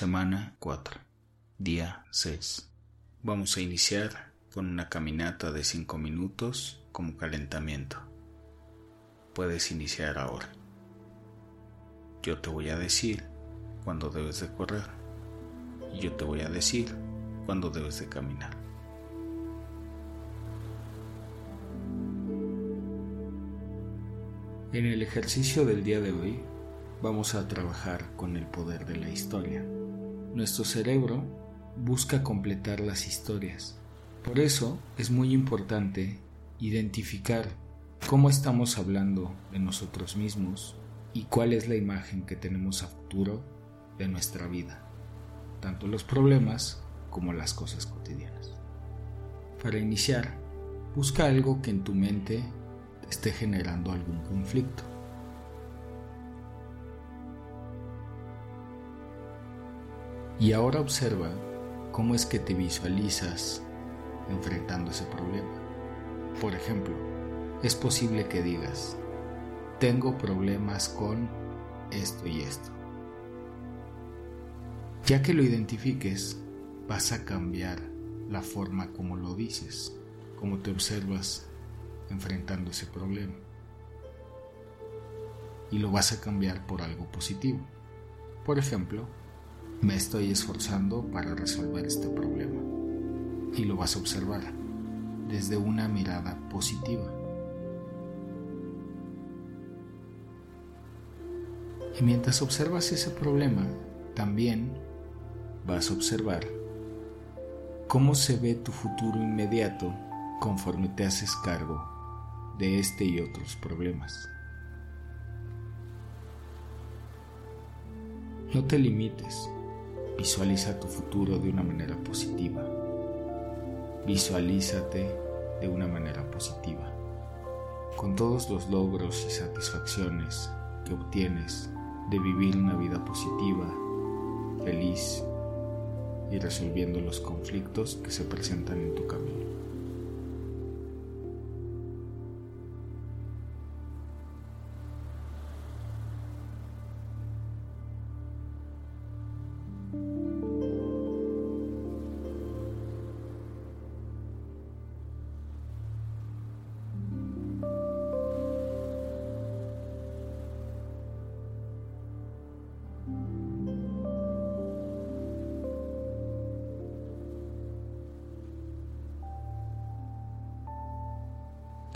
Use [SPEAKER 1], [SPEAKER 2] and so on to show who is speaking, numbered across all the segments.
[SPEAKER 1] Semana 4. Día 6. Vamos a iniciar con una caminata de 5 minutos como calentamiento. Puedes iniciar ahora. Yo te voy a decir cuándo debes de correr y yo te voy a decir cuándo debes de caminar. En el ejercicio del día de hoy vamos a trabajar con el poder de la historia. Nuestro cerebro busca completar las historias. Por eso es muy importante identificar cómo estamos hablando de nosotros mismos y cuál es la imagen que tenemos a futuro de nuestra vida, tanto los problemas como las cosas cotidianas. Para iniciar, busca algo que en tu mente te esté generando algún conflicto. Y ahora observa cómo es que te visualizas enfrentando ese problema. Por ejemplo, es posible que digas, tengo problemas con esto y esto. Ya que lo identifiques, vas a cambiar la forma como lo dices, como te observas enfrentando ese problema. Y lo vas a cambiar por algo positivo. Por ejemplo, me estoy esforzando para resolver este problema. Y lo vas a observar desde una mirada positiva. Y mientras observas ese problema, también vas a observar cómo se ve tu futuro inmediato conforme te haces cargo de este y otros problemas. No te limites Visualiza tu futuro de una manera positiva. Visualízate de una manera positiva. Con todos los logros y satisfacciones que obtienes de vivir una vida positiva, feliz y resolviendo los conflictos que se presentan en tu camino.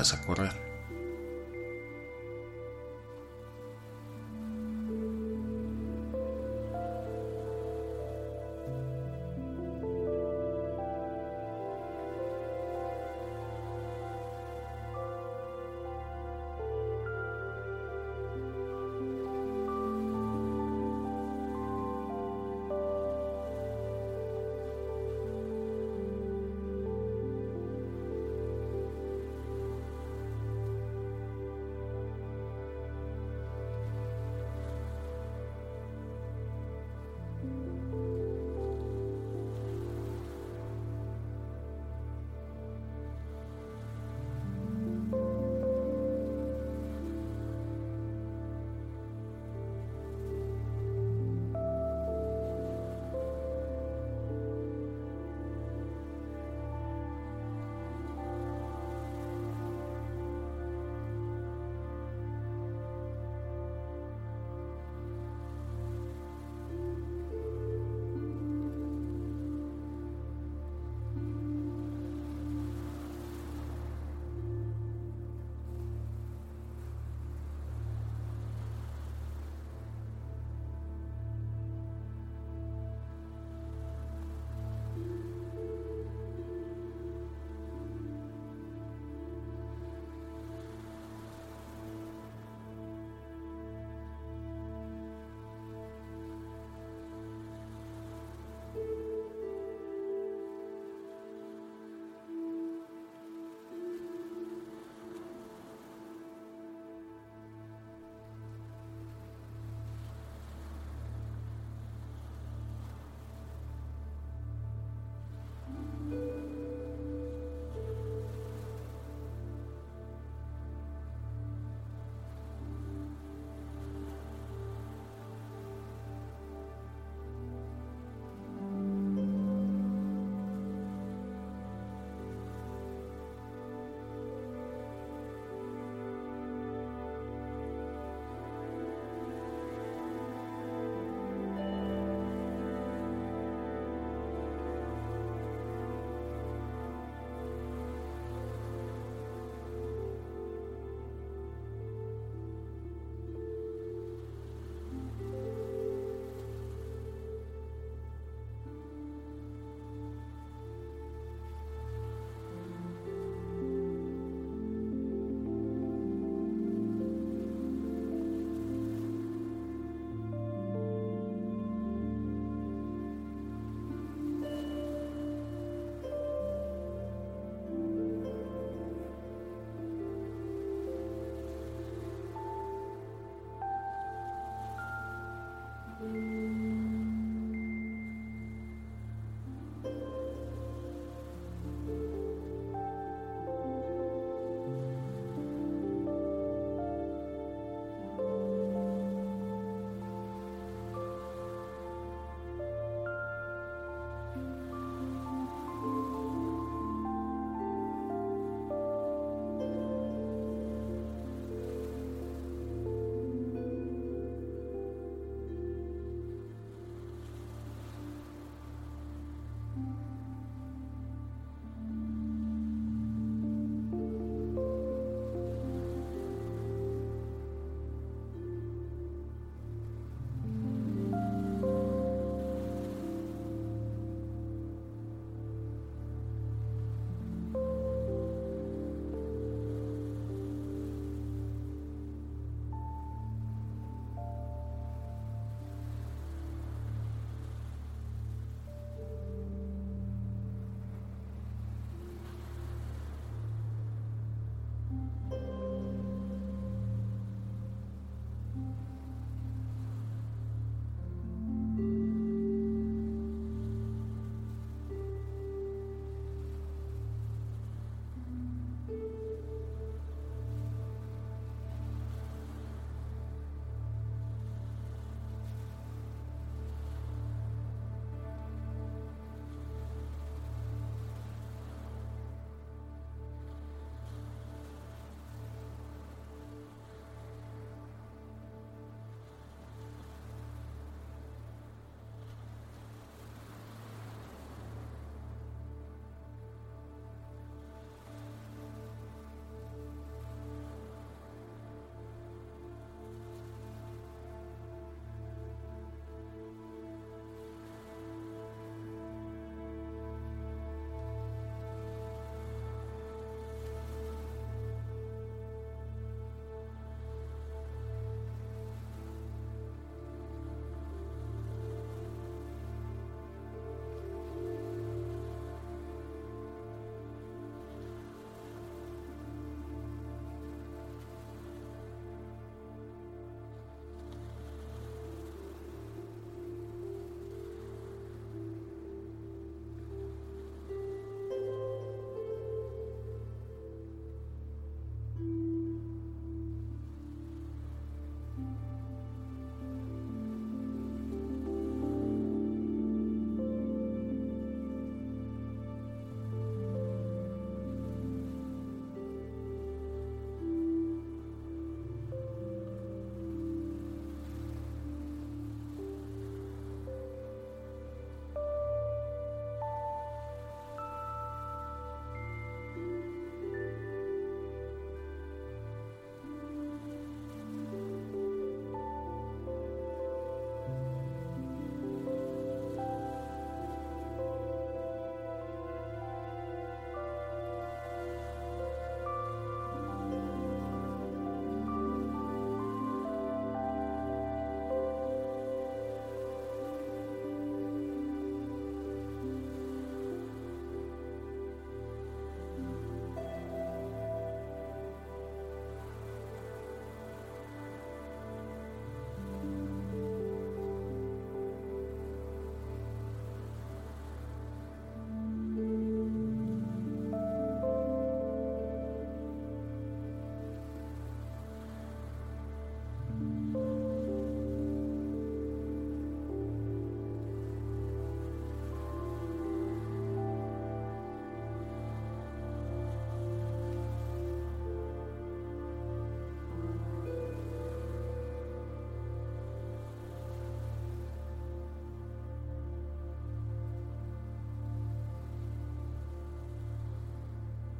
[SPEAKER 1] Vas a correr.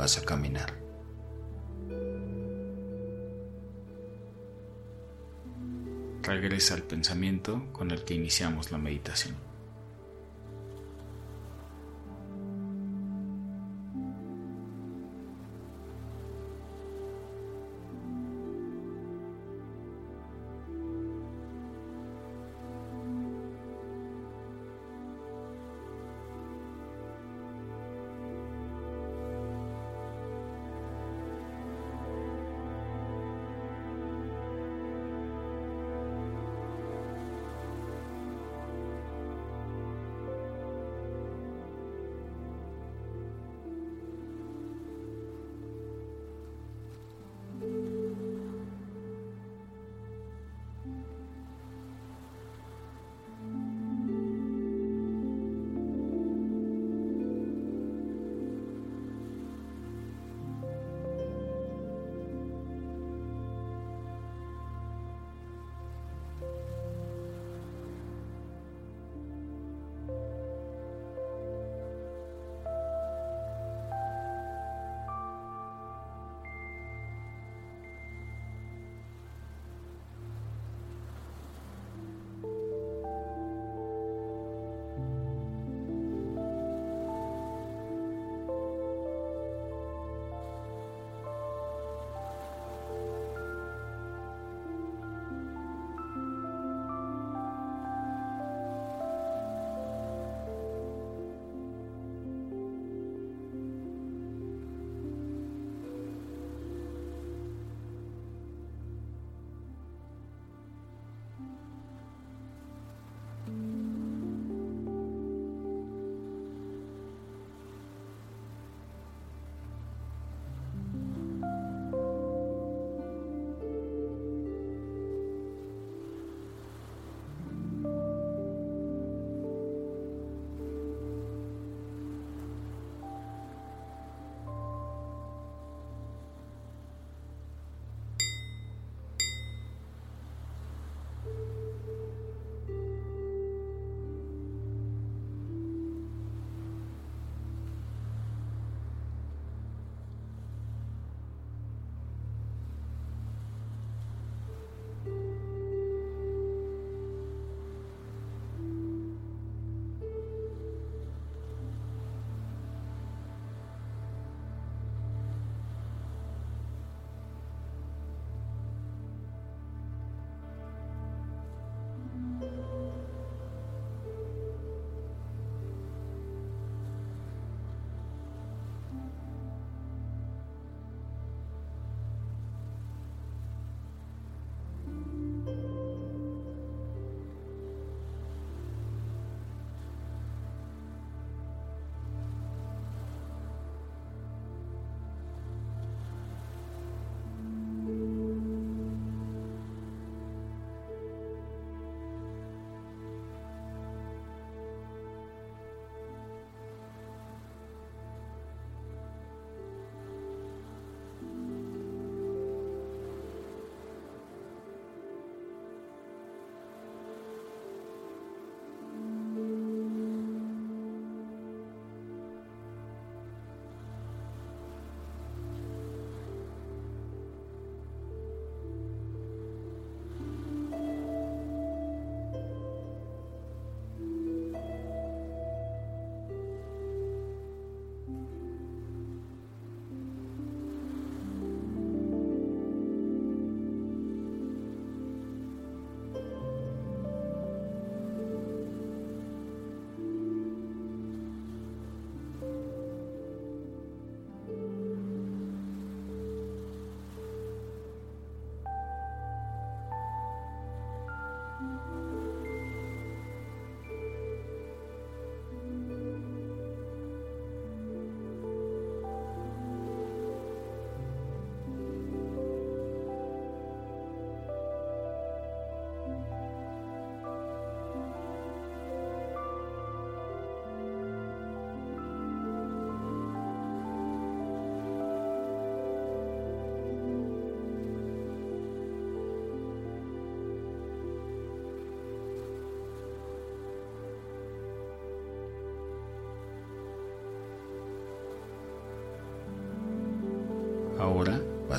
[SPEAKER 1] vas a caminar. Regresa al pensamiento con el que iniciamos la meditación.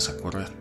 [SPEAKER 1] A correr.